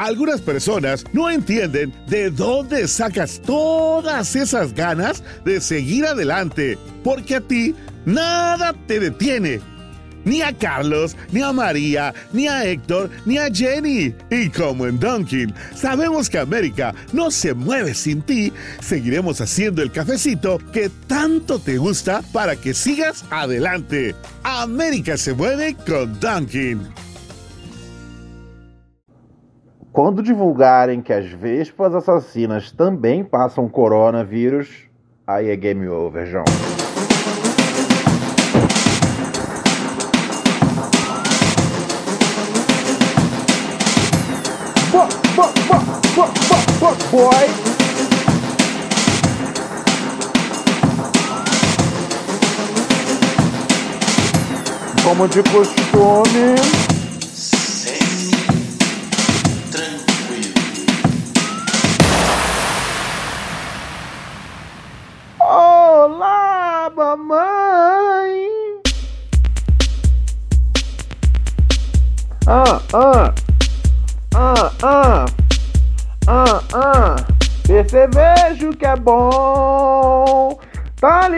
Algunas personas no entienden de dónde sacas todas esas ganas de seguir adelante, porque a ti nada te detiene. Ni a Carlos, ni a María, ni a Héctor, ni a Jenny. Y como en Dunkin, sabemos que América no se mueve sin ti, seguiremos haciendo el cafecito que tanto te gusta para que sigas adelante. América se mueve con Dunkin. Quando divulgarem que as vespas assassinas também passam coronavírus, aí é game over, João. Bo, bo, bo, bo, bo, bo, boy! Como de costume.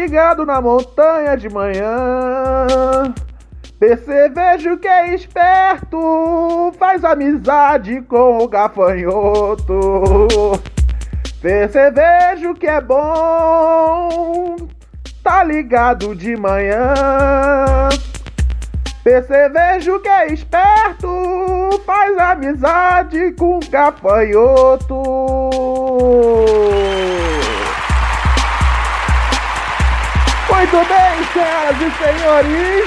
Ligado na montanha de manhã. Percevejo que é esperto, faz amizade com o gafanhoto. Percevejo que é bom, tá ligado de manhã. Percevejo que é esperto, faz amizade com gafanhoto. Muito bem, senhoras e senhores.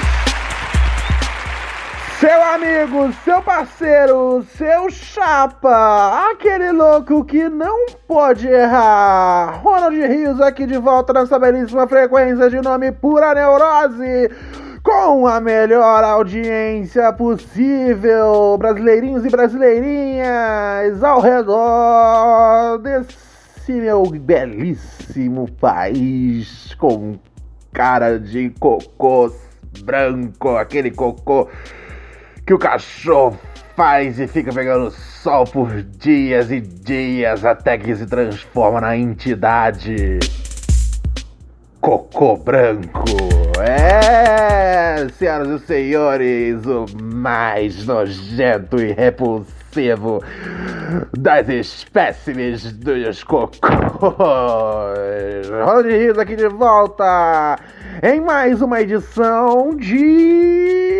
Seu amigo, seu parceiro, seu chapa, aquele louco que não pode errar. Ronald Rios aqui de volta nessa belíssima frequência de nome Pura Neurose. Com a melhor audiência possível, brasileirinhos e brasileirinhas ao redor desse meu belíssimo país com cara de cocô branco, aquele cocô que o cachorro faz e fica pegando sol por dias e dias até que se transforma na entidade cocô branco. É, senhoras e senhores, o mais nojento e repulsivo das espécimes dos cocôs. Rios aqui de volta em mais uma edição de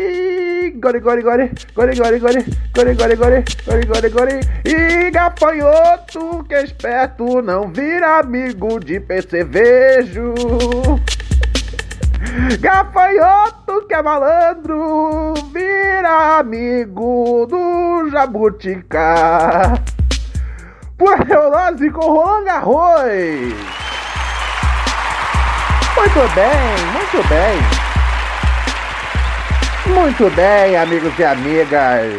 Gori, gori, gori, gori, gori, gori, gori, gori, gori, gori, gori, gori. E gafanhoto que é esperto não vira amigo de percevejo. Gafanhoto que é malandro vira amigo do jabuticá. Neurose com Roland Garros. Muito bem, muito bem. Muito bem, amigos e amigas,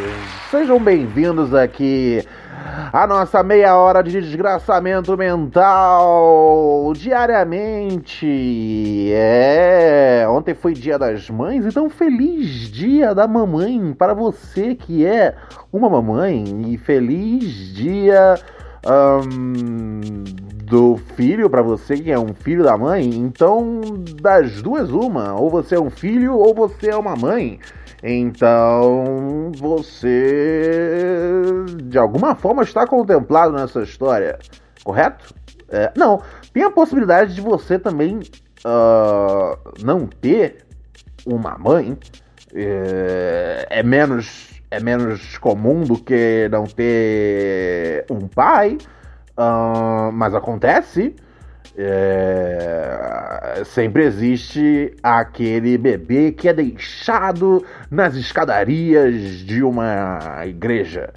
sejam bem-vindos aqui à nossa meia hora de desgraçamento mental diariamente. É, ontem foi Dia das Mães, então feliz Dia da Mamãe para você que é uma mamãe e feliz Dia um, do filho para você que é um filho da mãe, então das duas uma, ou você é um filho ou você é uma mãe. Então você de alguma forma está contemplado nessa história, correto? É, não, tem a possibilidade de você também uh, não ter uma mãe. É, é menos é menos comum do que não ter um pai. Uh, mas acontece. É, sempre existe aquele bebê que é deixado nas escadarias de uma igreja.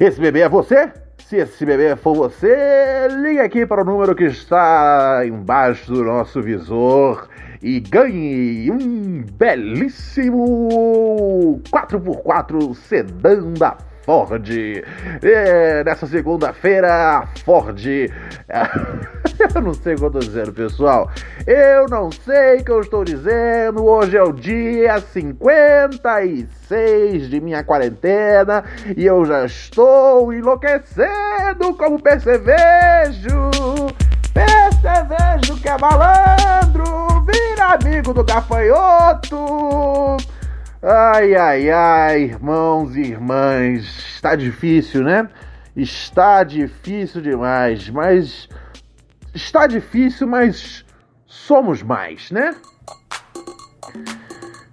Esse bebê é você? Se esse bebê for você, ligue aqui para o número que está embaixo do nosso visor e ganhe um belíssimo 4x4 sedã da Ford. Nessa segunda-feira, a Ford. Eu não sei o que eu tô dizendo, pessoal. Eu não sei o que eu estou dizendo. Hoje é o dia 56 de minha quarentena e eu já estou enlouquecendo como percevejo. Percevejo que é malandro, vira amigo do gafanhoto. Ai, ai, ai, irmãos e irmãs, está difícil, né? Está difícil demais, mas está difícil, mas somos mais, né?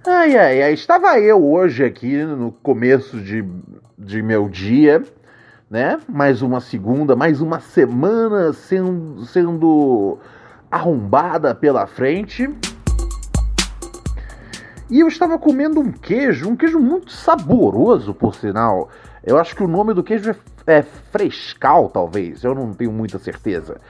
Ai, ai, ai, estava eu hoje aqui no começo de, de meu dia, né? Mais uma segunda, mais uma semana sendo, sendo arrombada pela frente. E eu estava comendo um queijo, um queijo muito saboroso, por sinal. Eu acho que o nome do queijo é, é frescal, talvez. Eu não tenho muita certeza.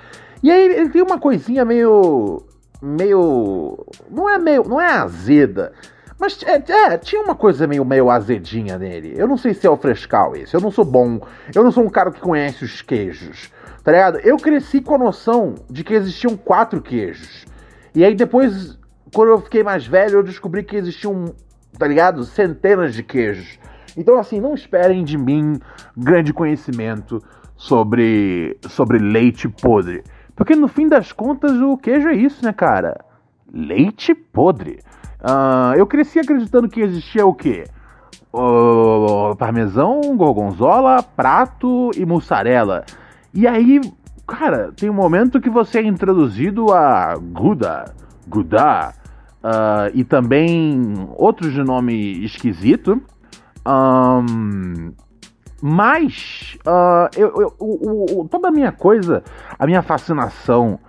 E aí ele tem uma coisinha meio. meio. Não é meio. não é azeda. Mas é, é, tinha uma coisa meio, meio azedinha nele. Eu não sei se é o frescal esse. Eu não sou bom. Eu não sou um cara que conhece os queijos. Tá ligado? Eu cresci com a noção de que existiam quatro queijos. E aí depois, quando eu fiquei mais velho, eu descobri que existiam, tá ligado? Centenas de queijos. Então, assim, não esperem de mim grande conhecimento sobre, sobre leite podre. Porque no fim das contas o queijo é isso, né, cara? Leite podre. Uh, eu cresci acreditando que existia o quê? Uh, parmesão, gorgonzola, prato e mussarela. E aí, cara, tem um momento que você é introduzido a Gouda, Gouda, uh, e também outros de nome esquisito. Um, mas uh, eu, eu, o, toda a minha coisa, a minha fascinação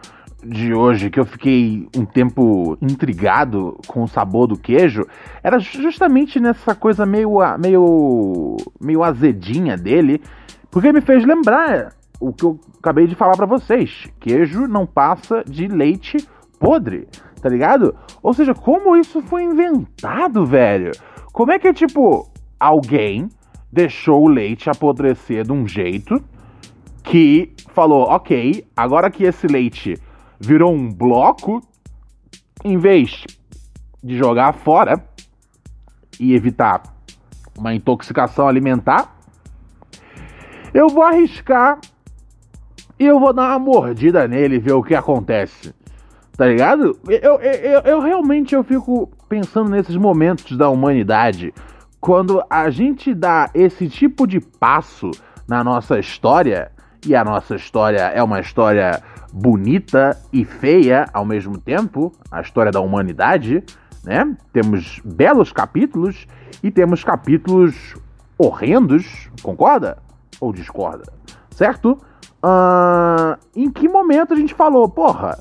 de hoje, que eu fiquei um tempo intrigado com o sabor do queijo, era justamente nessa coisa meio, meio, meio azedinha dele, porque me fez lembrar o que eu acabei de falar para vocês: queijo não passa de leite podre, tá ligado? Ou seja, como isso foi inventado, velho? Como é que, tipo, alguém deixou o leite apodrecer de um jeito que falou: ok, agora que esse leite virou um bloco, em vez de jogar fora e evitar uma intoxicação alimentar, eu vou arriscar e eu vou dar uma mordida nele e ver o que acontece. Tá ligado? Eu, eu, eu, realmente eu fico pensando nesses momentos da humanidade quando a gente dá esse tipo de passo na nossa história, e a nossa história é uma história bonita e feia ao mesmo tempo, a história da humanidade, né? Temos belos capítulos e temos capítulos horrendos, concorda? Ou discorda? Certo? Uh, em que momento a gente falou, porra,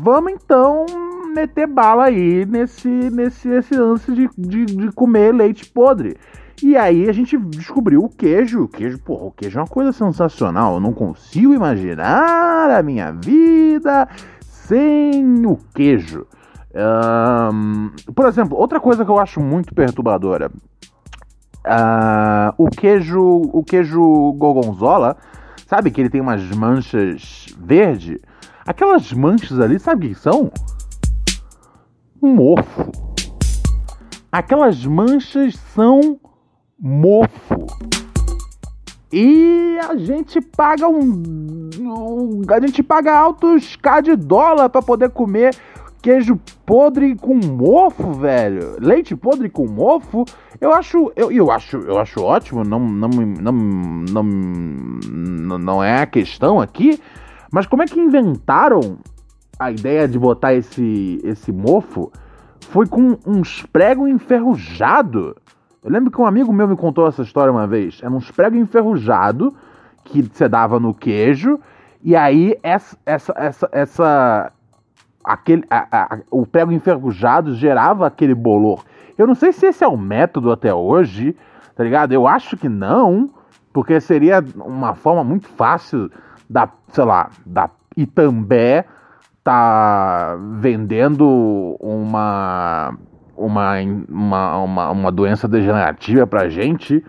vamos então meter bala aí nesse, nesse esse lance de, de, de, comer leite podre. E aí a gente descobriu o queijo. O queijo, porra, o queijo é uma coisa sensacional. Eu não consigo imaginar a minha vida sem o queijo. Um, por exemplo, outra coisa que eu acho muito perturbadora. Uh, o queijo, o queijo gorgonzola, sabe que ele tem umas manchas verde? Aquelas manchas ali, sabe o que são? mofo. Aquelas manchas são mofo. E a gente paga um, a gente paga altos K de dólar para poder comer queijo podre com mofo, velho. Leite podre com mofo. Eu acho, eu, eu acho, eu acho ótimo. Não, não, não, não, não é a questão aqui. Mas como é que inventaram a ideia de botar esse, esse mofo foi com uns pregos enferrujados. Eu lembro que um amigo meu me contou essa história uma vez. Era uns pregos enferrujados que você dava no queijo. E aí essa, essa, essa, essa aquele, a, a, o prego enferrujado gerava aquele bolor. Eu não sei se esse é o método até hoje, tá ligado? Eu acho que não, porque seria uma forma muito fácil da, sei lá, da Itambé tá vendendo uma, uma, uma, uma, uma doença degenerativa pra gente,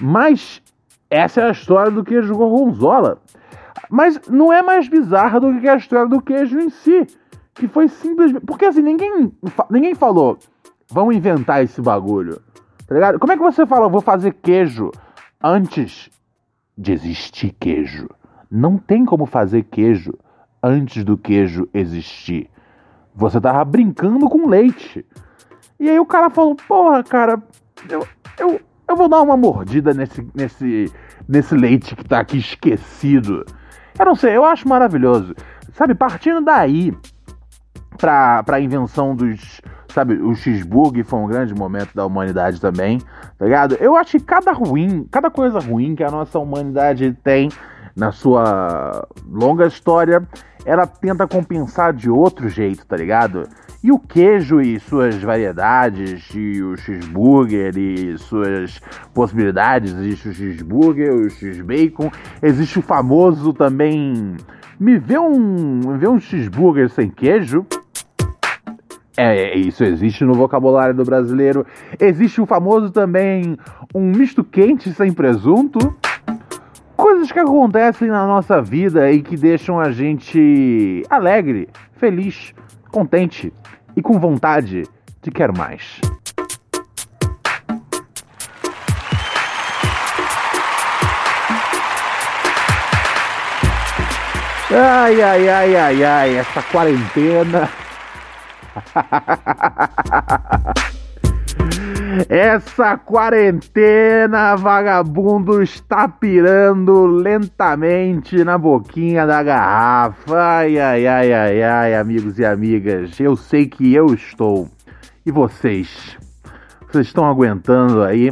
mas essa é a história do queijo gorgonzola. Mas não é mais bizarra do que a história do queijo em si. Que foi simplesmente. Porque assim, ninguém, ninguém falou, vamos inventar esse bagulho. Tá ligado? Como é que você fala, vou fazer queijo antes de existir queijo? Não tem como fazer queijo antes do queijo existir. Você tava brincando com leite. E aí o cara falou, porra, cara, eu, eu, eu vou dar uma mordida nesse, nesse, nesse leite que tá aqui esquecido. Eu não sei, eu acho maravilhoso. Sabe, partindo daí pra, pra invenção dos. Sabe, o cheeseburger foi um grande momento da humanidade também, tá ligado? Eu acho que cada ruim, cada coisa ruim que a nossa humanidade tem na sua longa história, ela tenta compensar de outro jeito, tá ligado? E o queijo e suas variedades, e o cheeseburger e suas possibilidades, existe o cheeseburger, o cheesebacon, existe o famoso também. Me vê um, me vê um cheeseburger sem queijo? É, é, isso existe no vocabulário do brasileiro. Existe o famoso também um misto quente sem presunto. Coisas que acontecem na nossa vida e que deixam a gente alegre, feliz, contente e com vontade de quer mais. Ai, ai, ai, ai, ai, essa quarentena. Essa quarentena, vagabundo está pirando lentamente na boquinha da garrafa. Ai, ai, ai, ai, ai, amigos e amigas. Eu sei que eu estou. E vocês? Vocês estão aguentando aí?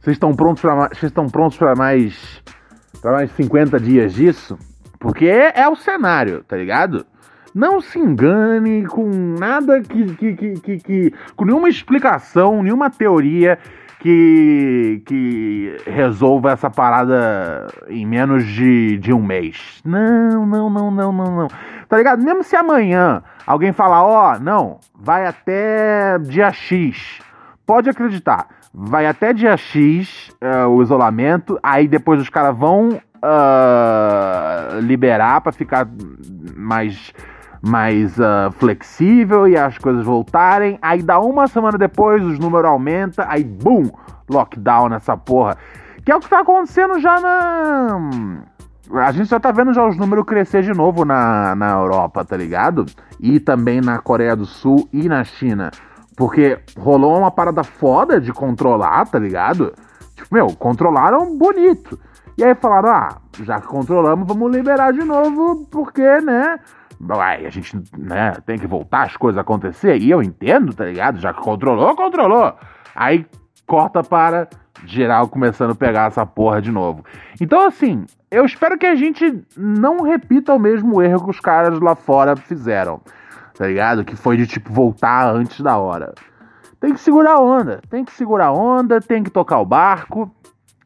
Vocês estão prontos para vocês estão prontos para mais para mais 50 dias disso? Porque é o cenário, tá ligado? Não se engane com nada que, que, que, que, que com nenhuma explicação, nenhuma teoria que, que resolva essa parada em menos de, de um mês. Não, não, não, não, não, não. Tá ligado? Mesmo se amanhã alguém falar, ó, oh, não, vai até dia X. Pode acreditar, vai até dia X uh, o isolamento, aí depois os caras vão uh, liberar para ficar mais mais uh, flexível e as coisas voltarem. Aí dá uma semana depois, os números aumentam, aí boom, lockdown nessa porra. Que é o que tá acontecendo já na. A gente já tá vendo já os números crescer de novo na, na Europa, tá ligado? E também na Coreia do Sul e na China. Porque rolou uma parada foda de controlar, tá ligado? Tipo, meu, controlaram bonito. E aí falaram, ah, já que controlamos, vamos liberar de novo, porque, né? Uai, a gente né, tem que voltar as coisas a acontecer. E eu entendo, tá ligado? Já que controlou, controlou. Aí corta para geral começando a pegar essa porra de novo. Então, assim, eu espero que a gente não repita o mesmo erro que os caras lá fora fizeram. Tá ligado? Que foi de tipo voltar antes da hora. Tem que segurar a onda, tem que segurar a onda, tem que tocar o barco.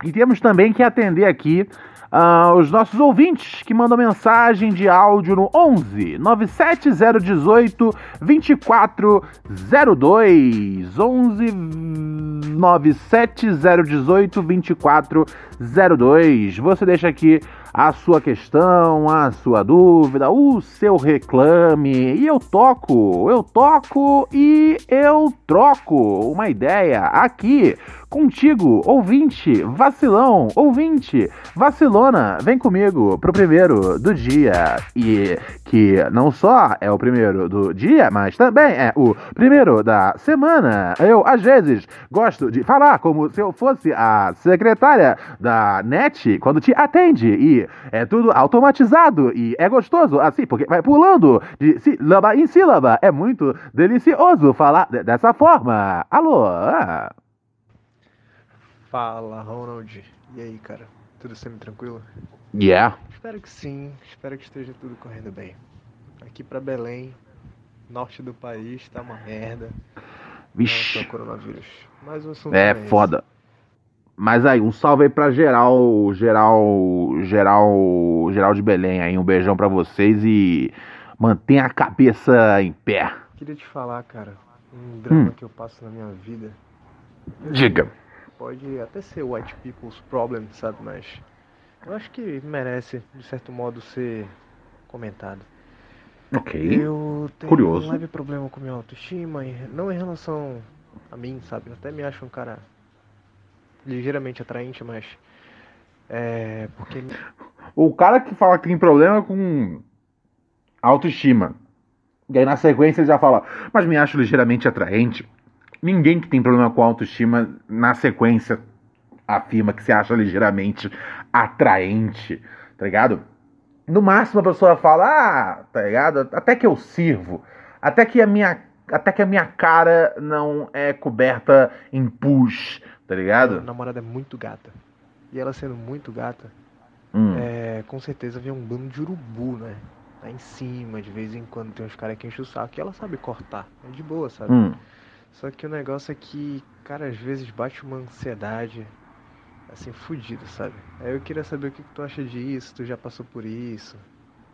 E temos também que atender aqui Uh, os nossos ouvintes que mandam mensagem de áudio no 11 97018 2402 11 97018 2402 Você deixa aqui a sua questão, a sua dúvida, o seu reclame. E eu toco, eu toco e eu troco uma ideia aqui contigo, ouvinte, vacilão, ouvinte, vacilona, vem comigo pro primeiro do dia. E que não só é o primeiro do dia, mas também é o primeiro da semana. Eu, às vezes, gosto de falar como se eu fosse a secretária da NET quando te atende. E é tudo automatizado e é gostoso assim, porque vai pulando de sílaba em sílaba. É muito delicioso falar dessa forma. Alô? Fala, Ronald. E aí, cara? Tudo semi tranquilo? Yeah. Espero que sim. Espero que esteja tudo correndo bem. Aqui para Belém, norte do país, tá uma merda. Vixe. Nossa, coronavírus. Mais um assunto É foda. Mas aí, um salve aí pra geral, geral, geral, geral de Belém aí. Um beijão pra vocês e mantenha a cabeça em pé. Queria te falar, cara, um drama hum. que eu passo na minha vida. Diga pode até ser white people's problem, sabe? Mas eu acho que merece, de certo modo, ser comentado. Ok. Eu tenho Curioso. um leve problema com minha autoestima, não em relação a mim, sabe? Eu até me acho um cara ligeiramente atraente, mas é porque O cara que fala que tem problema com autoestima. E aí na sequência ele já fala, mas me acho ligeiramente atraente. Ninguém que tem problema com autoestima, na sequência, afirma que se acha ligeiramente atraente, tá ligado? No máximo a pessoa fala, ah, tá ligado? Até que eu sirvo. Até que a minha, até que a minha cara não é coberta em pus, tá minha ligado? namorada é muito gata. E ela sendo muito gata, Hum. é, com certeza vem um bando de urubu, né? Lá em cima, de vez em quando tem uns caras que enchem o saco e ela sabe cortar. É de boa, sabe? Hum. Só que o negócio é que, cara, às vezes bate uma ansiedade, assim, fudida, sabe? Aí eu queria saber o que, que tu acha disso, tu já passou por isso,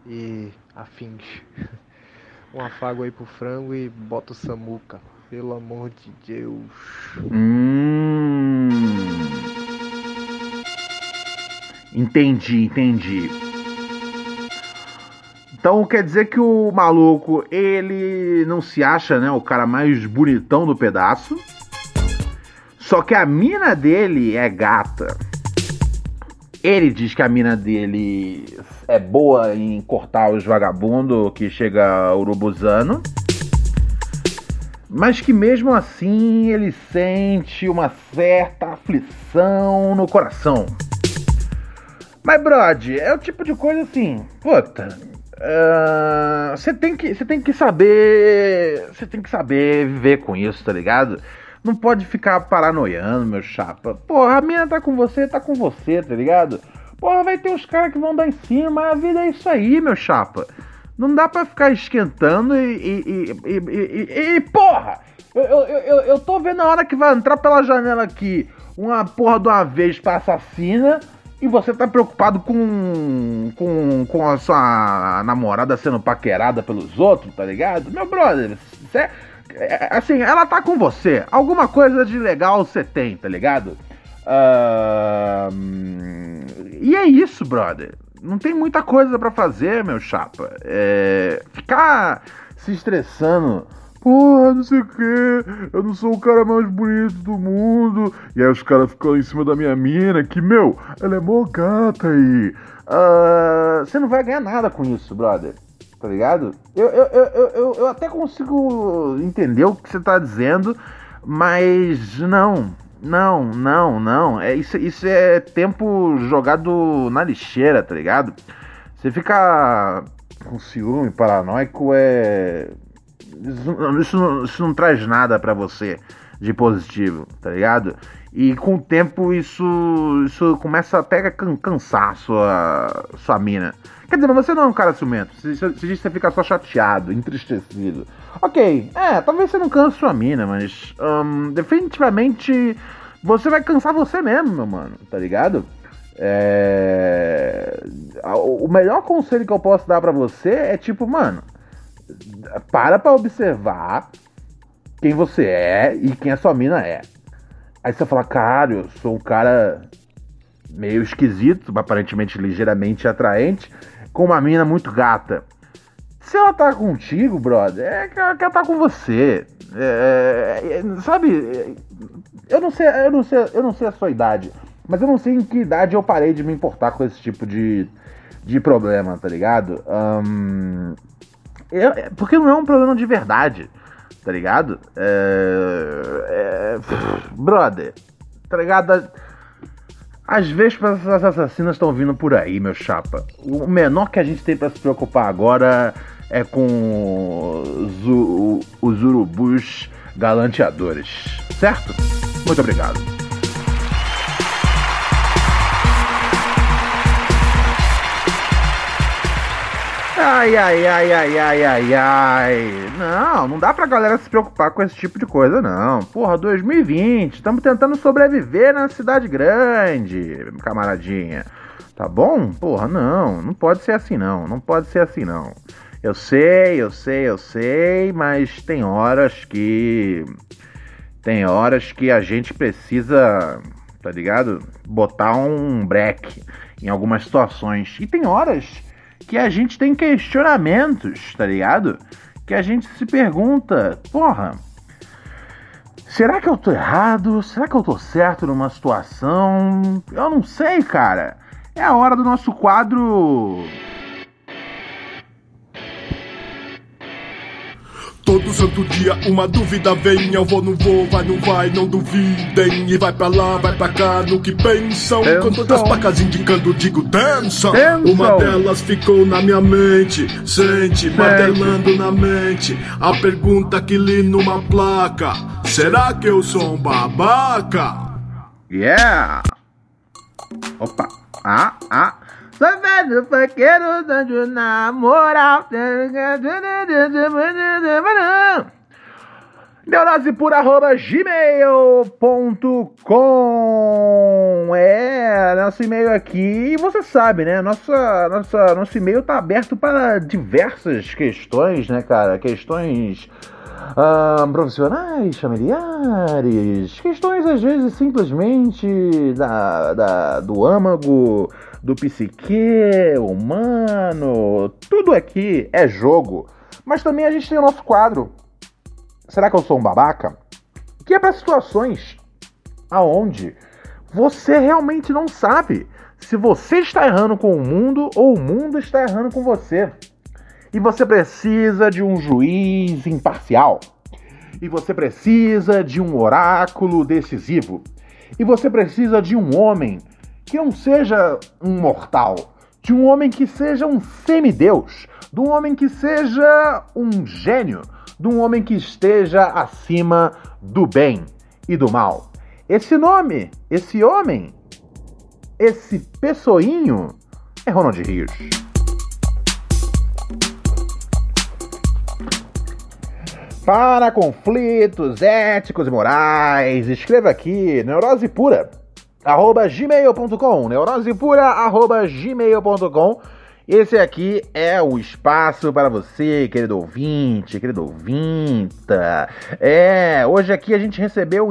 e afins. Um afago aí pro frango e bota o Samuca, pelo amor de Deus. Hum. Entendi, entendi. Então quer dizer que o maluco, ele não se acha, né, o cara mais bonitão do pedaço. Só que a mina dele é gata. Ele diz que a mina dele é boa em cortar os vagabundos que chega urubuzano. Mas que mesmo assim ele sente uma certa aflição no coração. Mas, Brod, é o tipo de coisa assim, puta. Ah, Você tem que, tem que saber, você tem que saber viver com isso, tá ligado? Não pode ficar paranoiando, meu chapa. Porra, a mina tá com você, tá com você, tá ligado? Porra, vai ter uns caras que vão dar em cima, a vida é isso aí, meu chapa. Não dá pra ficar esquentando e. e, e, e, porra! Eu, eu, eu, eu tô vendo a hora que vai entrar pela janela aqui uma porra de uma vespa assassina e você tá preocupado com, com, com a sua namorada sendo paquerada pelos outros, tá ligado? Meu brother, cê, é, assim, ela tá com você. Alguma coisa de legal você tem, tá ligado? Hum, e é isso, brother. Não tem muita coisa pra fazer, meu chapa. É, ficar se estressando. Porra, não sei o que, eu não sou o cara mais bonito do mundo. E aí os caras ficam em cima da minha mina, que, meu, ela é mó gata aí. Ah, Você não vai ganhar nada com isso, brother. Tá ligado? Eu, eu, eu, eu, eu, eu até consigo entender o que você tá dizendo, mas não. Não, não, não. É, isso, isso é tempo jogado na lixeira, tá ligado? Você fica com ciúme paranoico é. Isso, isso, não, isso não traz nada pra você de positivo, tá ligado? E com o tempo isso, isso começa até a can- cansar sua, sua mina. Quer dizer, mas você não é um cara ciumento. Você, você, você fica só chateado, entristecido. Ok, é, talvez você não canse sua mina, mas hum, definitivamente você vai cansar você mesmo, meu mano, tá ligado? É... O melhor conselho que eu posso dar pra você é tipo, mano, para pra observar quem você é e quem a sua mina é. Aí você fala, cara, eu sou um cara meio esquisito, aparentemente ligeiramente atraente, com uma mina muito gata. Se ela tá contigo, brother, é que ela tá com você. É, é, sabe, é, eu não sei, eu não sei, eu não sei a sua idade, mas eu não sei em que idade eu parei de me importar com esse tipo de, de problema, tá ligado? Eu- é- porque não é um problema de verdade, tá ligado? É, é, brother, tá ligado? Às vezes essas assassinas estão vindo por aí, meu chapa. O menor que a gente tem pra se preocupar agora é com os, os urubus galanteadores, certo? Muito obrigado. Ai, ai, ai, ai, ai, ai, ai. Não, não dá pra galera se preocupar com esse tipo de coisa, não. Porra, 2020, estamos tentando sobreviver na cidade grande, camaradinha. Tá bom? Porra, não, não pode ser assim não, não pode ser assim não. Eu sei, eu sei, eu sei, mas tem horas que. Tem horas que a gente precisa, tá ligado? Botar um break. em algumas situações. E tem horas que a gente tem questionamentos, tá ligado? Que a gente se pergunta, porra, será que eu tô errado? Será que eu tô certo numa situação? Eu não sei, cara. É a hora do nosso quadro Todo santo dia uma dúvida vem, eu vou, não vou, vai, não vai, não duvidem. E vai pra lá, vai pra cá, no que pensam. Com todas as placas indicando, digo dança. Uma delas ficou na minha mente, sente, martelando na mente. A pergunta que li numa placa: Será que eu sou um babaca? Yeah! Opa! Ah, ah! Sou velho funkeiro, danjo na moral. Neurosepura.gmail.com É, nosso e-mail aqui, você sabe, né? Nossa, nossa, nosso e-mail tá aberto para diversas questões, né, cara? Questões ah, profissionais, familiares, questões às vezes simplesmente da, da, do âmago do psique humano, tudo aqui é jogo. Mas também a gente tem o nosso quadro. Será que eu sou um babaca? Que é para situações aonde você realmente não sabe se você está errando com o mundo ou o mundo está errando com você. E você precisa de um juiz imparcial. E você precisa de um oráculo decisivo. E você precisa de um homem que não seja um mortal, de um homem que seja um semideus, de um homem que seja um gênio, de um homem que esteja acima do bem e do mal. Esse nome, esse homem, esse pessoinho é Ronald Rios. Para conflitos éticos e morais, escreva aqui Neurose Pura arroba gmail.com, neurosepura, arroba gmail.com. Esse aqui é o espaço para você, querido ouvinte, querido ouvinta. É, hoje aqui a gente recebeu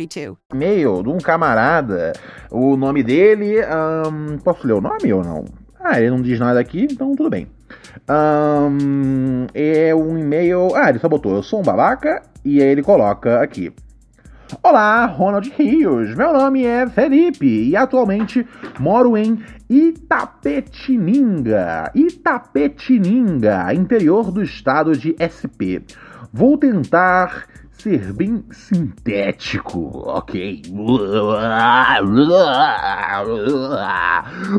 E-mail de um camarada. O nome dele. Um, posso ler o nome ou não? Ah, ele não diz nada aqui, então tudo bem. Um, é um e-mail. Ah, ele só botou: Eu sou um babaca. E aí ele coloca aqui. Olá, Ronald Rios. Meu nome é Felipe e atualmente moro em Itapetininga, Itapetininga, interior do estado de SP. Vou tentar ser bem sintético, ok?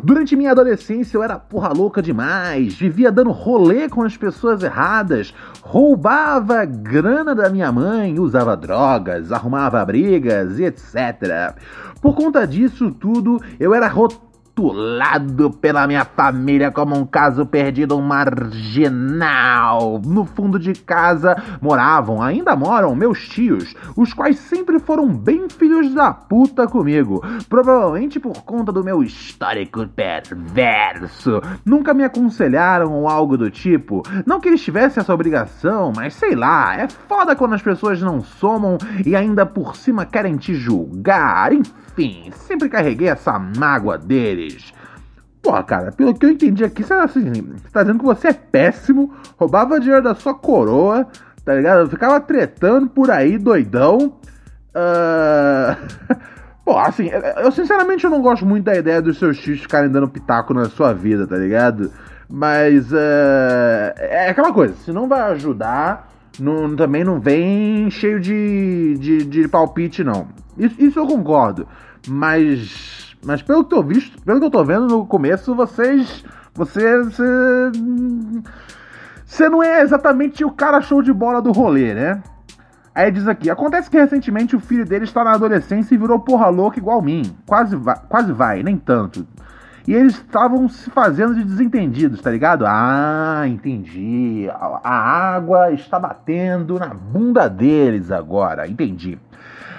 Durante minha adolescência eu era porra louca demais, vivia dando rolê com as pessoas erradas, roubava grana da minha mãe, usava drogas, arrumava brigas etc. Por conta disso tudo, eu era rotulado pela minha família como um caso perdido, um marginal. No fundo de casa moravam, ainda moram, meus tios, os quais sempre foram bem filhos da puta comigo. Provavelmente por conta do meu histórico perverso. Nunca me aconselharam ou algo do tipo. Não que eles tivessem essa obrigação, mas sei lá, é foda quando as pessoas não somam e ainda por cima querem te julgar. Enfim, sempre carreguei essa mágoa deles. Porra, cara, pelo que eu entendi aqui, você, assim, você tá dizendo que você é péssimo, roubava dinheiro da sua coroa, tá ligado? Ficava tretando por aí, doidão. Uh... Pô, assim, eu sinceramente eu não gosto muito da ideia dos seus tios ficarem dando pitaco na sua vida, tá ligado? Mas uh... é aquela coisa, se não vai ajudar, não, também não vem cheio de, de, de palpite, não. Isso, isso eu concordo. Mas. Mas pelo que eu visto, pelo que eu tô vendo no começo, vocês. Você. Você, você não é exatamente o cara show de bola do rolê, né? Aí diz aqui: acontece que recentemente o filho dele está na adolescência e virou porra louca igual mim. Quase vai, quase vai, nem tanto. E eles estavam se fazendo de desentendidos, tá ligado? Ah, entendi. A água está batendo na bunda deles agora, entendi.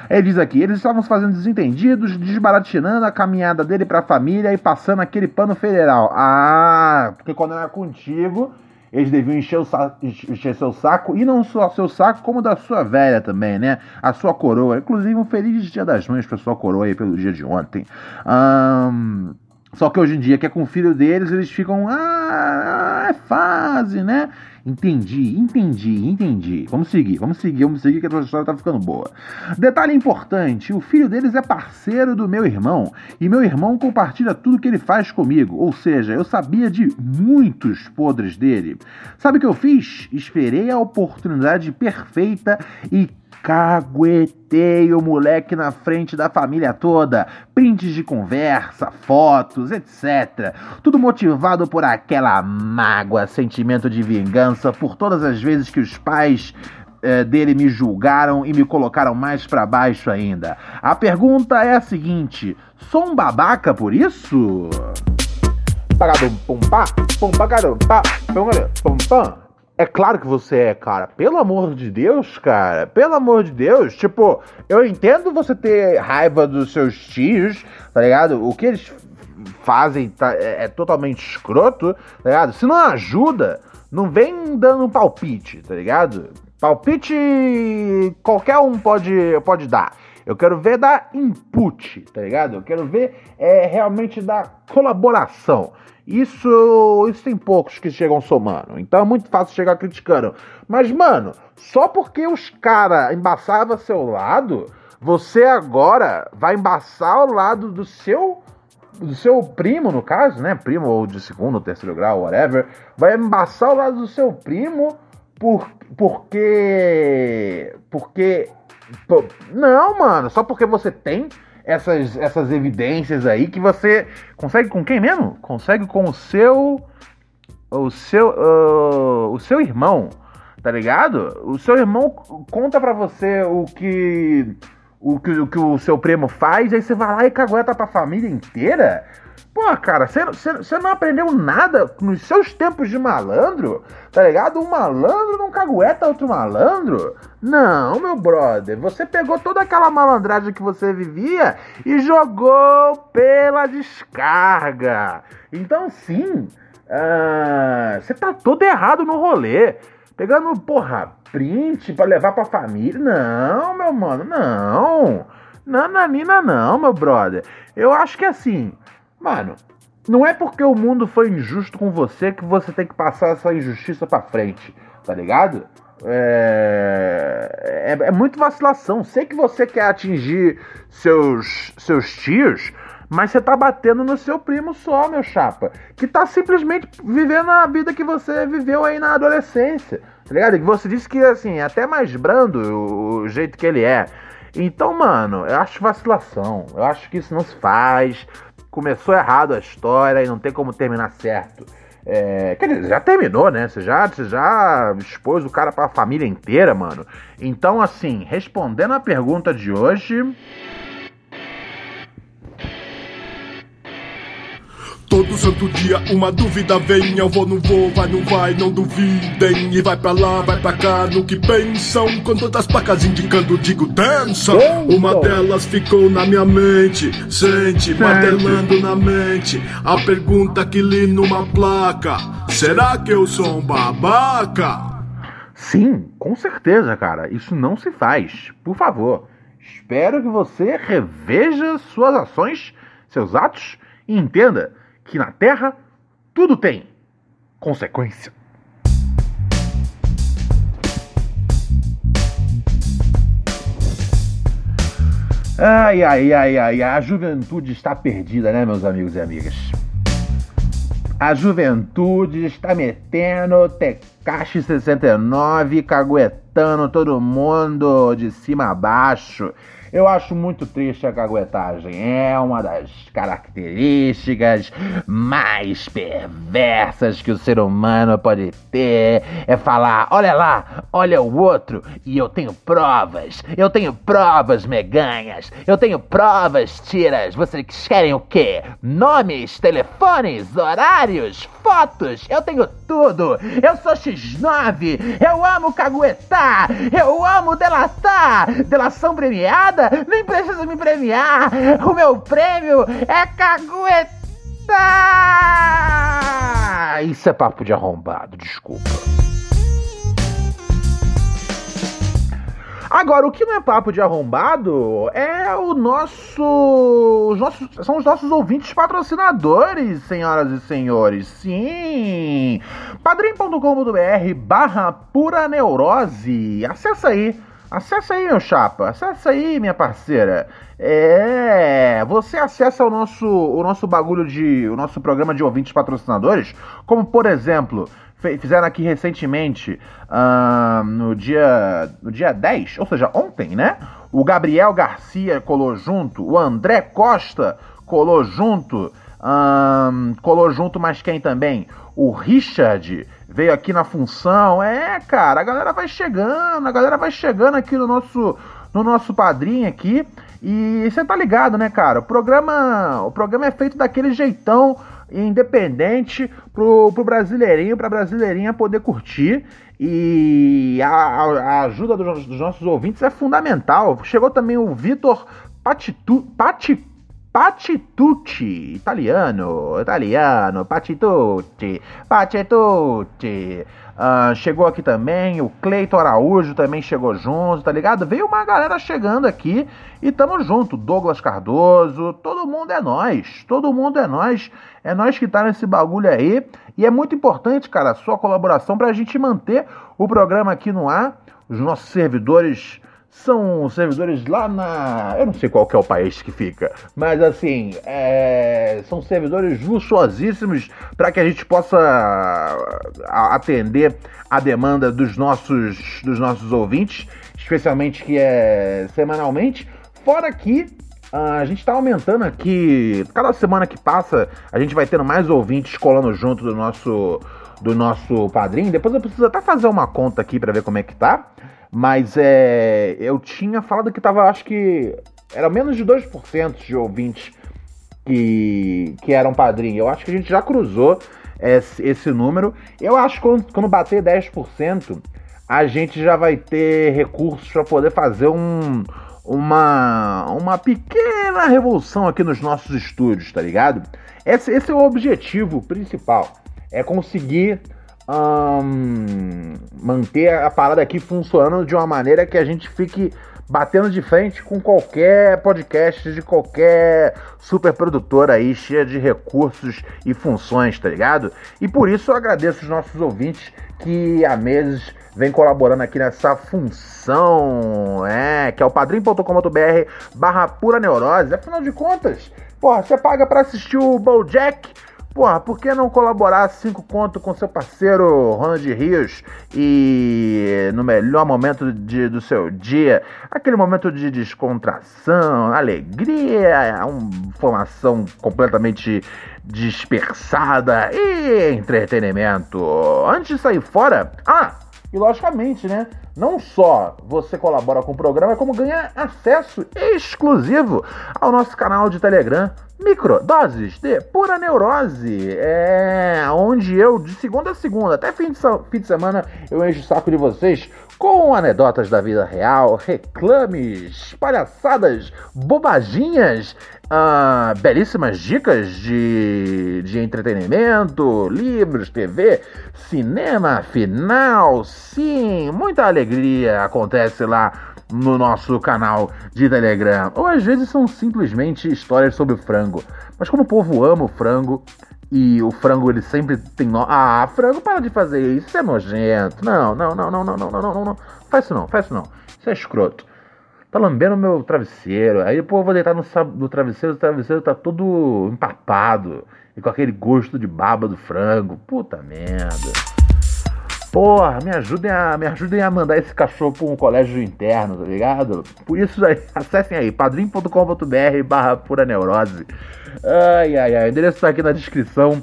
Ele diz aqui: eles estavam fazendo desentendidos, desbaratinando a caminhada dele para a família e passando aquele pano federal. Ah, porque quando era contigo, eles deviam encher, o saco, encher seu saco, e não só seu saco, como da sua velha também, né? A sua coroa. Inclusive, um feliz dia das mães pra sua coroa aí pelo dia de ontem. Um, só que hoje em dia, que é com o filho deles, eles ficam. Ah, é fase, né? Entendi, entendi, entendi. Vamos seguir, vamos seguir, vamos seguir que a história tá ficando boa. Detalhe importante: o filho deles é parceiro do meu irmão e meu irmão compartilha tudo que ele faz comigo. Ou seja, eu sabia de muitos podres dele. Sabe o que eu fiz? Esperei a oportunidade perfeita e caguetei o moleque na frente da família toda. Prints de conversa, fotos, etc. Tudo motivado por aquela mágoa, sentimento de vingança por todas as vezes que os pais eh, dele me julgaram e me colocaram mais para baixo ainda. A pergunta é a seguinte: sou um babaca por isso? Pagadum pum pá, pum pagadum pá, pum pam. É claro que você é, cara. Pelo amor de Deus, cara. Pelo amor de Deus. Tipo, eu entendo você ter raiva dos seus tios, tá ligado? O que eles fazem tá, é, é, totalmente escroto, tá ligado? Se não ajuda, não vem dando um palpite, tá ligado? Palpite qualquer um pode, pode dar. Eu quero ver dar input, tá ligado? Eu quero ver é, realmente dar colaboração. Isso, isso tem poucos que chegam somando. Então é muito fácil chegar criticando. Mas, mano, só porque os caras embaçavam seu lado, você agora vai embaçar o lado do seu do seu primo, no caso, né? Primo ou de segundo terceiro grau, whatever. Vai embaçar o lado do seu primo por, porque. Porque. Não, mano, só porque você tem essas, essas evidências aí que você consegue com quem mesmo? Consegue com o seu o seu uh, o seu irmão, tá ligado? O seu irmão conta para você o que o que, o que o seu primo faz, aí você vai lá e cagueta pra família inteira? Pô, cara, você não aprendeu nada nos seus tempos de malandro? Tá ligado? Um malandro não cagueta outro malandro? Não, meu brother. Você pegou toda aquela malandragem que você vivia e jogou pela descarga. Então, sim, você uh, tá todo errado no rolê. Pegando, porra, print pra levar pra família. Não, meu mano, não. Nananina, não, meu brother. Eu acho que assim Mano, não é porque o mundo foi injusto com você que você tem que passar essa injustiça pra frente, tá ligado? É, é, é muito vacilação. Sei que você quer atingir seus, seus tios, mas você tá batendo no seu primo só, meu chapa. Que tá simplesmente vivendo a vida que você viveu aí na adolescência. Tá ligado? Que você disse que, assim, é até mais brando o, o jeito que ele é. Então, mano, eu acho vacilação. Eu acho que isso não se faz começou errado a história e não tem como terminar certo. É, quer dizer, já terminou, né? Você já, você já expôs o cara pra família inteira, mano. Então, assim, respondendo a pergunta de hoje. Todo santo dia uma dúvida vem, eu vou, não vou, vai, não vai, não duvidem. E vai pra lá, vai pra cá, no que pensam. Com todas as placas indicando, digo dança. Uma delas ficou na minha mente, sente, martelando na mente. A pergunta que li numa placa: Será que eu sou um babaca? Sim, com certeza, cara. Isso não se faz. Por favor, espero que você reveja suas ações, seus atos e entenda que na Terra tudo tem consequência. Ai, ai, ai, ai, a juventude está perdida, né, meus amigos e amigas? A juventude está metendo Tecache 69, caguetando todo mundo de cima a baixo. Eu acho muito triste a caguetagem. É uma das características mais perversas que o ser humano pode ter. É falar: olha lá, olha o outro, e eu tenho provas. Eu tenho provas, meganhas. Eu tenho provas, tiras. Vocês querem o quê? Nomes, telefones, horários, fotos. Eu tenho tudo. Eu sou X9. Eu amo caguetar. Eu amo delatar. Delação premiada nem precisa me premiar. O meu prêmio é caguetar. Isso é papo de arrombado, desculpa. Agora, o que não é papo de arrombado é o nosso. Os nossos, são os nossos ouvintes patrocinadores, senhoras e senhores. Sim! padrim.com.br barra pura neurose. Acessa aí Acesse aí, meu chapa. Acesse aí, minha parceira. É, você acessa o nosso, o nosso bagulho de, o nosso programa de ouvintes patrocinadores, como por exemplo, fizeram aqui recentemente, uh, no dia, no dia 10, ou seja, ontem, né? O Gabriel Garcia colou junto, o André Costa colou junto, uh, colou junto, mas quem também? O Richard veio aqui na função. É, cara, a galera vai chegando, a galera vai chegando aqui no nosso no nosso padrinho aqui. E você tá ligado, né, cara? O programa, o programa é feito daquele jeitão independente pro, pro brasileirinho, pra brasileirinha poder curtir. E a, a ajuda dos, dos, nossos ouvintes é fundamental. Chegou também o Vitor Patitu, Patitu Patitucci, italiano, italiano, Patitucci, Patitucci. Uh, chegou aqui também, o Cleiton Araújo também chegou junto, tá ligado? Veio uma galera chegando aqui e tamo junto. Douglas Cardoso, todo mundo é nós, todo mundo é nós. É nós que tá nesse bagulho aí. E é muito importante, cara, a sua colaboração pra gente manter o programa aqui no ar. Os nossos servidores são servidores lá na. Eu não sei qual que é o país que fica, mas assim, é... são servidores luxuosíssimos para que a gente possa atender a demanda dos nossos, dos nossos ouvintes, especialmente que é semanalmente. Fora que a gente está aumentando aqui, cada semana que passa, a gente vai tendo mais ouvintes colando junto do nosso do nosso padrinho. Depois eu preciso até fazer uma conta aqui para ver como é que tá. Mas é, eu tinha falado que tava, acho que era menos de 2% de ouvintes que, que eram padrinho. Eu acho que a gente já cruzou esse, esse número. Eu acho que quando, quando bater 10%, a gente já vai ter recursos para poder fazer um, uma, uma pequena revolução aqui nos nossos estúdios, tá ligado? Esse, esse é o objetivo principal. É conseguir um, manter a parada aqui funcionando de uma maneira que a gente fique batendo de frente com qualquer podcast de qualquer super produtora aí, cheia de recursos e funções, tá ligado? E por isso eu agradeço os nossos ouvintes que há meses vem colaborando aqui nessa função, é, que é o padrim.com.br barra pura neurose. Afinal de contas, porra, você paga para assistir o BoJack Porra, por que não colaborar cinco conto com seu parceiro Ronald Rios e no melhor momento de, do seu dia, aquele momento de descontração, alegria, uma informação completamente dispersada e entretenimento. Antes de sair fora, ah, e logicamente, né? Não só você colabora com o programa, como ganha acesso exclusivo ao nosso canal de Telegram Microdoses de pura neurose. É onde eu, de segunda a segunda, até fim de, fim de semana, eu encho o saco de vocês com anedotas da vida real, reclames, palhaçadas, bobaginhas, uh, belíssimas dicas de, de entretenimento, livros, TV, cinema, final, sim, muita alegria acontece lá no nosso canal de Telegram. Ou às vezes são simplesmente histórias sobre frango. Mas como o povo ama o frango, e o frango ele sempre tem no... Ah, frango, para de fazer isso, isso é nojento. Não, não, não, não, não, não, não, não, não. Faz isso não, faz isso não. Isso é escroto. Tá lambendo meu travesseiro. Aí depois eu vou deitar no, no travesseiro, o travesseiro tá todo empapado. E com aquele gosto de baba do frango. Puta merda. Porra, me ajudem a, me ajudem a mandar esse cachorro pra um colégio interno, tá ligado? Por isso, acessem aí, padrim.com.br barra pura neurose. Ai, ai, ai. O endereço tá aqui na descrição.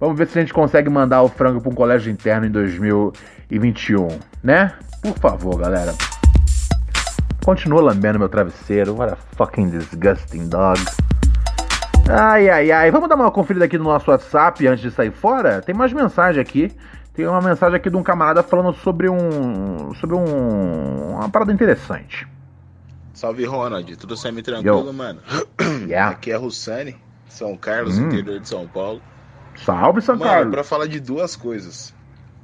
Vamos ver se a gente consegue mandar o frango para um colégio interno em 2021, né? Por favor, galera. Continua lambendo meu travesseiro. What a fucking disgusting dog. Ai, ai, ai. Vamos dar uma conferida aqui no nosso WhatsApp antes de sair fora? Tem mais mensagem aqui. Tem uma mensagem aqui de um camarada falando sobre um. sobre um. uma parada interessante. Salve Ronald, tudo semi-tranquilo, mano? Yeah. Aqui é Russani, São Carlos, hum. interior de São Paulo. Salve, São mano, Carlos! pra falar de duas coisas.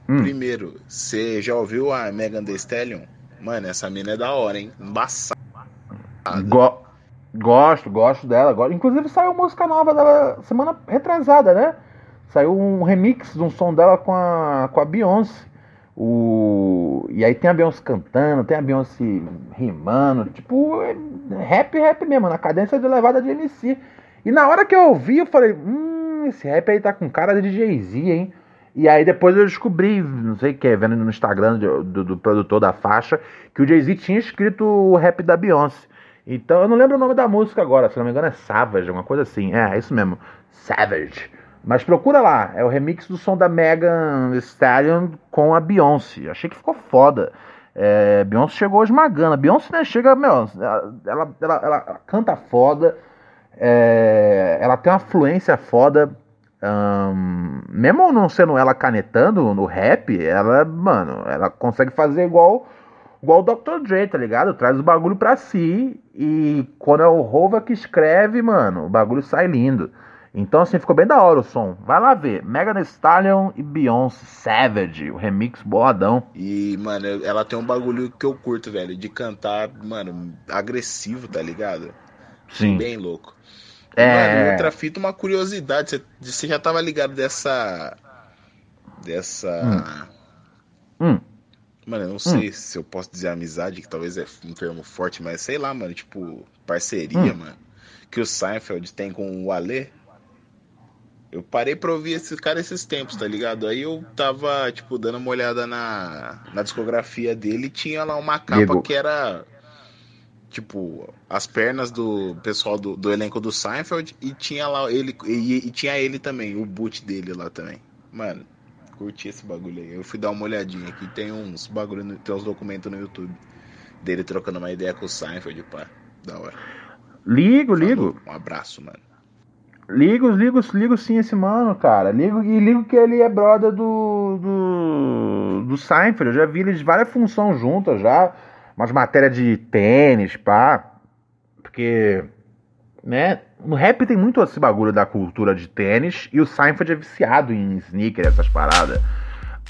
Hum. Primeiro, você já ouviu a Megan Thee Stallion? Mano, essa mina é da hora, hein? Embaçada. Go gosto, gosto dela. Inclusive saiu música nova dela semana retrasada, né? Saiu um remix de um som dela com a, com a Beyoncé. O... E aí tem a Beyoncé cantando, tem a Beyoncé rimando, tipo, rap, rap mesmo, na cadência de levada de MC. E na hora que eu ouvi, eu falei, hum, esse rap aí tá com cara de Jay-Z, hein? E aí depois eu descobri, não sei o que, vendo no Instagram do, do, do produtor da faixa, que o Jay-Z tinha escrito o rap da Beyoncé. Então eu não lembro o nome da música agora, se não me engano é Savage, uma coisa assim. É, é isso mesmo, Savage. Mas procura lá, é o remix do som da Megan Stallion com a Beyoncé. Achei que ficou foda. É, Beyoncé chegou esmagando. A Beyoncé né, chega, meu, ela, ela, ela, ela canta foda, é, ela tem uma fluência foda. Mesmo não sendo ela canetando no rap, ela, mano, ela consegue fazer igual igual o Dr. Dre, tá ligado? Traz o bagulho pra si e quando é o Rova que escreve, mano, o bagulho sai lindo. Então, assim, ficou bem da hora o som. Vai lá ver. Megan Stallion e Beyoncé Savage, o remix boladão. E, mano, ela tem um bagulho que eu curto, velho, de cantar, mano, agressivo, tá ligado? Sim. Bem louco. É. Mano, outra fita, uma curiosidade. Você, já tava ligado dessa. Dessa. Hum. Hum. Mano, eu não sei hum. se eu posso dizer amizade, que talvez é um termo forte, mas sei lá, mano, tipo, parceria, hum. mano. Que o Seinfeld tem com o Alê. Eu parei pra ouvir esse cara esses tempos, tá ligado? Aí eu tava, tipo, dando uma olhada na, na discografia dele e tinha lá uma capa Diego. que era, tipo, as pernas do pessoal do, do elenco do Seinfeld e tinha lá ele, e, e, tinha ele também, o boot dele lá também. Mano, curti esse bagulho aí. Eu fui dar uma olhadinha aqui, tem uns bagulho, no, tem uns documentos no YouTube dele trocando uma ideia com o Seinfeld, pá, da hora. Ligo, Falou, ligo. Um abraço, mano. Ligo, ligo, ligo sim esse mano, cara. Ligo e ligo que ele é brother do, do, do Seinfeld. Eu já vi eles várias funções juntas já. Umas matérias de tênis, pá. Porque, né? No rap tem muito esse bagulho da cultura de tênis. E o Seinfeld é viciado em sneaker, essas paradas.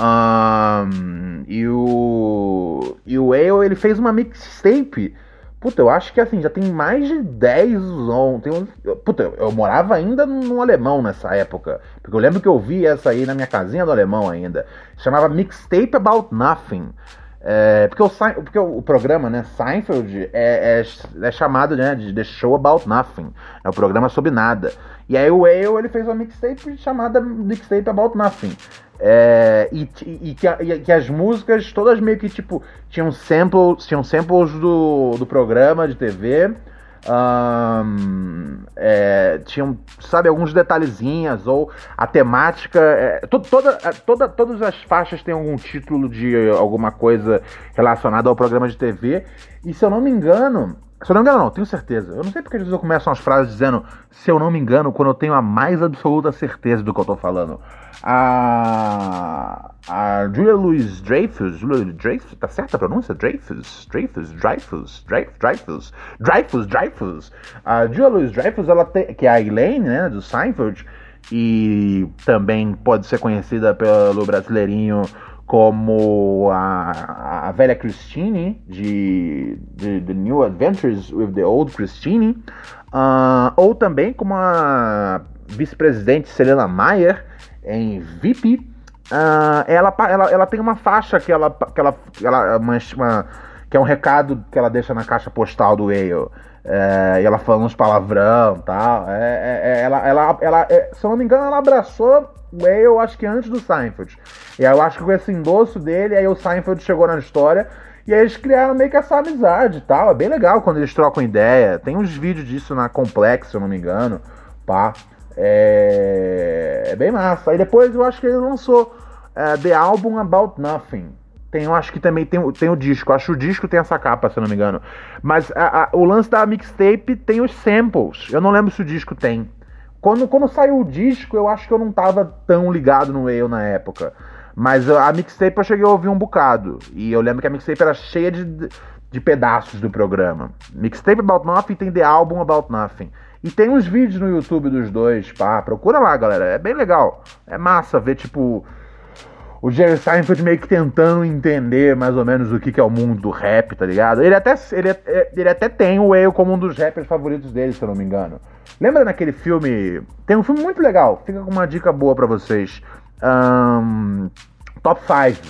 Um, e o. E o Ale, ele fez uma mixtape Puta, eu acho que assim, já tem mais de 10 anos. Tem um, puta, eu, morava ainda no alemão nessa época. Porque eu lembro que eu vi essa aí na minha casinha do alemão ainda. Chamava Mixtape About Nothing. É, porque, o, porque o, programa, né, Seinfeld, é, é, é, chamado né, de The Show About Nothing. É o programa sobre nada. E aí o Ale ele fez uma mixtape chamada Mixtape About Nothing. É, e, e, que, e, que, as músicas todas meio que tipo tinham samples, tinham samples do, do programa de TV. Um, é, tinham, sabe, alguns detalhezinhos, ou a temática. É, to, toda, toda, todas as faixas têm algum título de alguma coisa relacionada ao programa de TV. E se eu não me engano, Se eu não me engano, não, tenho certeza. Eu não sei porque às vezes eu começo umas frases dizendo se eu não me engano, quando eu tenho a mais absoluta certeza do que eu tô falando. A. A Julia Louis Dreyfus. Julia Dreyfus, tá certa a pronúncia? Dreyfus? Dreyfus? Dreyfus? Dreyfus? Dreyfus? Dreyfus? A Julia Louis Dreyfus, ela tem, que é a Elaine, né, do Seinfeld, e também pode ser conhecida pelo brasileirinho como a, a velha Christine de, de The New Adventures with the Old Christine, uh, ou também como a vice-presidente Selena Meyer em VIP. Uh, ela, ela, ela tem uma faixa que ela, que ela, ela uma, uma, que é um recado que ela deixa na caixa postal do Whale. É, e ela falando uns palavrão tal. É, é, é, ela, ela, ela, é, se eu não me engano, ela abraçou o Whale, acho que antes do Seinfeld. E eu acho que com esse endosso dele, aí o Seinfeld chegou na história. E aí eles criaram meio que essa amizade e tal. É bem legal quando eles trocam ideia. Tem uns vídeos disso na Complex, se eu não me engano. Pá. É, é bem massa. Aí depois eu acho que ele lançou uh, The Album About Nothing. Tem, eu acho que também tem, tem o disco. Acho que o disco tem essa capa, se eu não me engano. Mas a, a, o lance da mixtape tem os samples. Eu não lembro se o disco tem. Quando, quando saiu o disco, eu acho que eu não tava tão ligado no Whale na época. Mas a mixtape eu cheguei a ouvir um bocado. E eu lembro que a mixtape era cheia de, de pedaços do programa. Mixtape About Nothing tem The Album About Nothing. E tem uns vídeos no YouTube dos dois, pá. Procura lá, galera. É bem legal. É massa ver, tipo o Jerry Seinfeld meio que tentando entender mais ou menos o que, que é o mundo do rap, tá ligado? Ele até, ele, ele até tem o Whale como um dos rappers favoritos dele, se eu não me engano. Lembra naquele filme? Tem um filme muito legal, fica com uma dica boa para vocês. Um, Top 5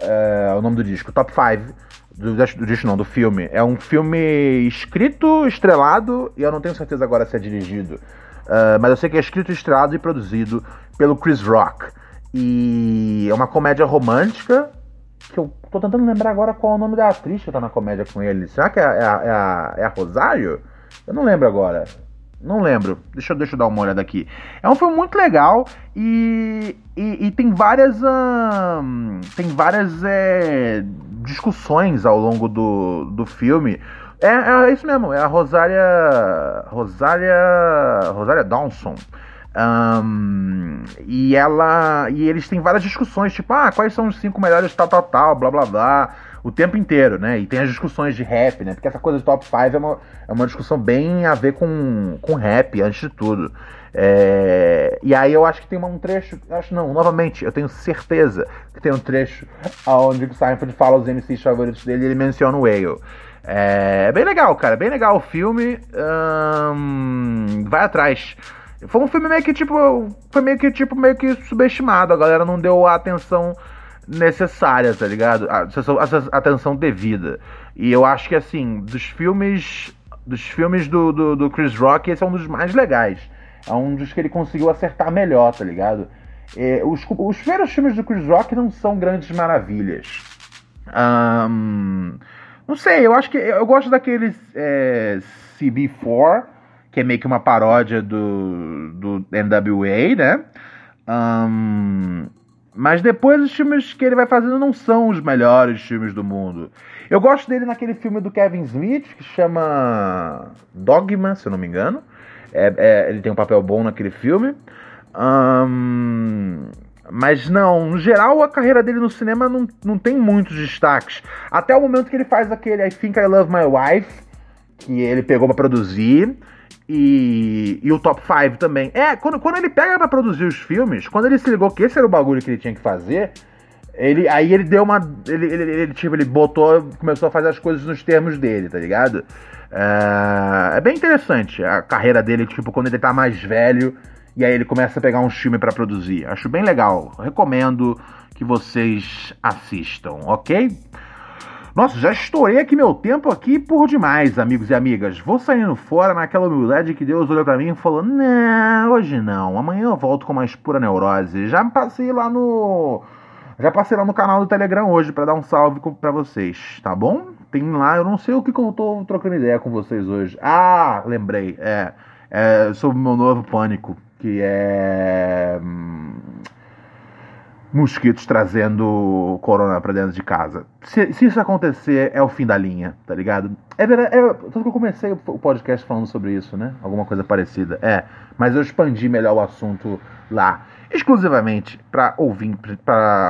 é o nome do disco, Top 5 do, do disco não, do filme. É um filme escrito, estrelado, e eu não tenho certeza agora se é dirigido. Uh, mas eu sei que é escrito, estrelado e produzido pelo Chris Rock. E é uma comédia romântica. Que eu tô tentando lembrar agora qual é o nome da atriz que tá na comédia com ele. Será que é, é, é, a, é a Rosário? Eu não lembro agora. Não lembro. Deixa, deixa eu dar uma olhada aqui. É um filme muito legal e, e, e tem várias. Hum, tem várias é, discussões ao longo do, do filme. É, é isso mesmo, é a Rosária. Rosária. Rosária Dawson. Um, e ela. E eles têm várias discussões, tipo, ah, quais são os cinco melhores tal, tal, tal, blá blá blá, o tempo inteiro, né? E tem as discussões de rap, né? Porque essa coisa de top 5 é uma, é uma discussão bem a ver com, com rap, antes de tudo. É, e aí eu acho que tem um trecho, acho não, novamente, eu tenho certeza que tem um trecho onde o Seinfeld fala os MCs favoritos dele e ele menciona o Whale. É, é bem legal, cara, bem legal o filme. vai atrás. Foi um filme meio que tipo. Foi meio que tipo meio que subestimado. A galera não deu a atenção necessária, tá ligado? A, a atenção devida. E eu acho que assim, dos filmes. Dos filmes do, do, do, Chris Rock, esse é um dos mais legais. É um dos que ele conseguiu acertar melhor, tá ligado? É, os, os primeiros filmes do Chris Rock não são grandes maravilhas. Um, não sei, eu acho que. Eu gosto daqueles é, CB4 que é meio que uma paródia do, do NWA, né? Um, mas depois os filmes que ele vai fazendo não são os melhores filmes do mundo. Eu gosto dele naquele filme do Kevin Smith que chama Dogma, se eu não me engano. É, é, ele tem um papel bom naquele filme. Um, mas não, no geral a carreira dele no cinema não, não tem muitos destaques. Até o momento que ele faz aquele I Think I Love My Wife, que ele pegou para produzir. E, e o top 5 também. É, quando, quando ele pega para produzir os filmes, quando ele se ligou que esse era o bagulho que ele tinha que fazer, ele, aí ele deu uma. Ele, ele, ele, tipo, ele botou, começou a fazer as coisas nos termos dele, tá ligado? É, é bem interessante a carreira dele, tipo, quando ele tá mais velho e aí ele começa a pegar um filme para produzir. Acho bem legal. Recomendo que vocês assistam, ok? Nossa, já estourei aqui meu tempo aqui por demais, amigos e amigas. Vou saindo fora naquela humildade que Deus olhou para mim e falou: Não, hoje não. Amanhã eu volto com mais pura neurose. Já passei lá no. Já passei lá no canal do Telegram hoje para dar um salve para vocês, tá bom? Tem lá, eu não sei o que, que eu tô trocando ideia com vocês hoje. Ah, lembrei. É, é sobre o meu novo pânico, que é. Mosquitos trazendo corona pra dentro de casa. Se, se, isso acontecer, é o fim da linha, tá ligado? É verdade. É, tanto que eu comecei o podcast falando sobre isso, né? Alguma coisa parecida. É, mas eu expandi melhor o assunto lá. Exclusivamente para ouvinte,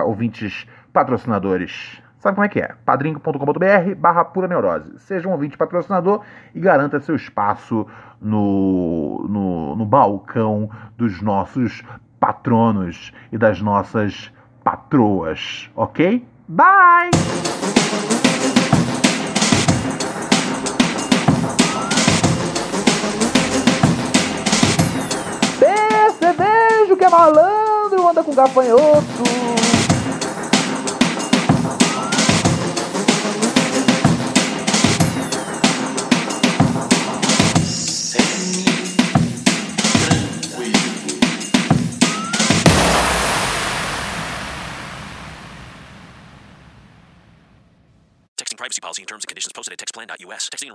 ouvintes patrocinadores. Sabe como é que é? padrinho.com.br barra pura neurose. Seja um ouvinte patrocinador e garanta seu espaço no, no, no balcão dos nossos patronos e das nossas patroas, ok? Bye! Percebejo que é malandro, anda com gafanhoto.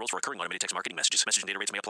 Enrolls for recurring automated text marketing messages. Message and data rates may